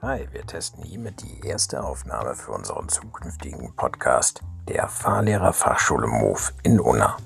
Hi, wir testen hiermit die erste Aufnahme für unseren zukünftigen Podcast der Fahrlehrerfachschule MOV in Unna.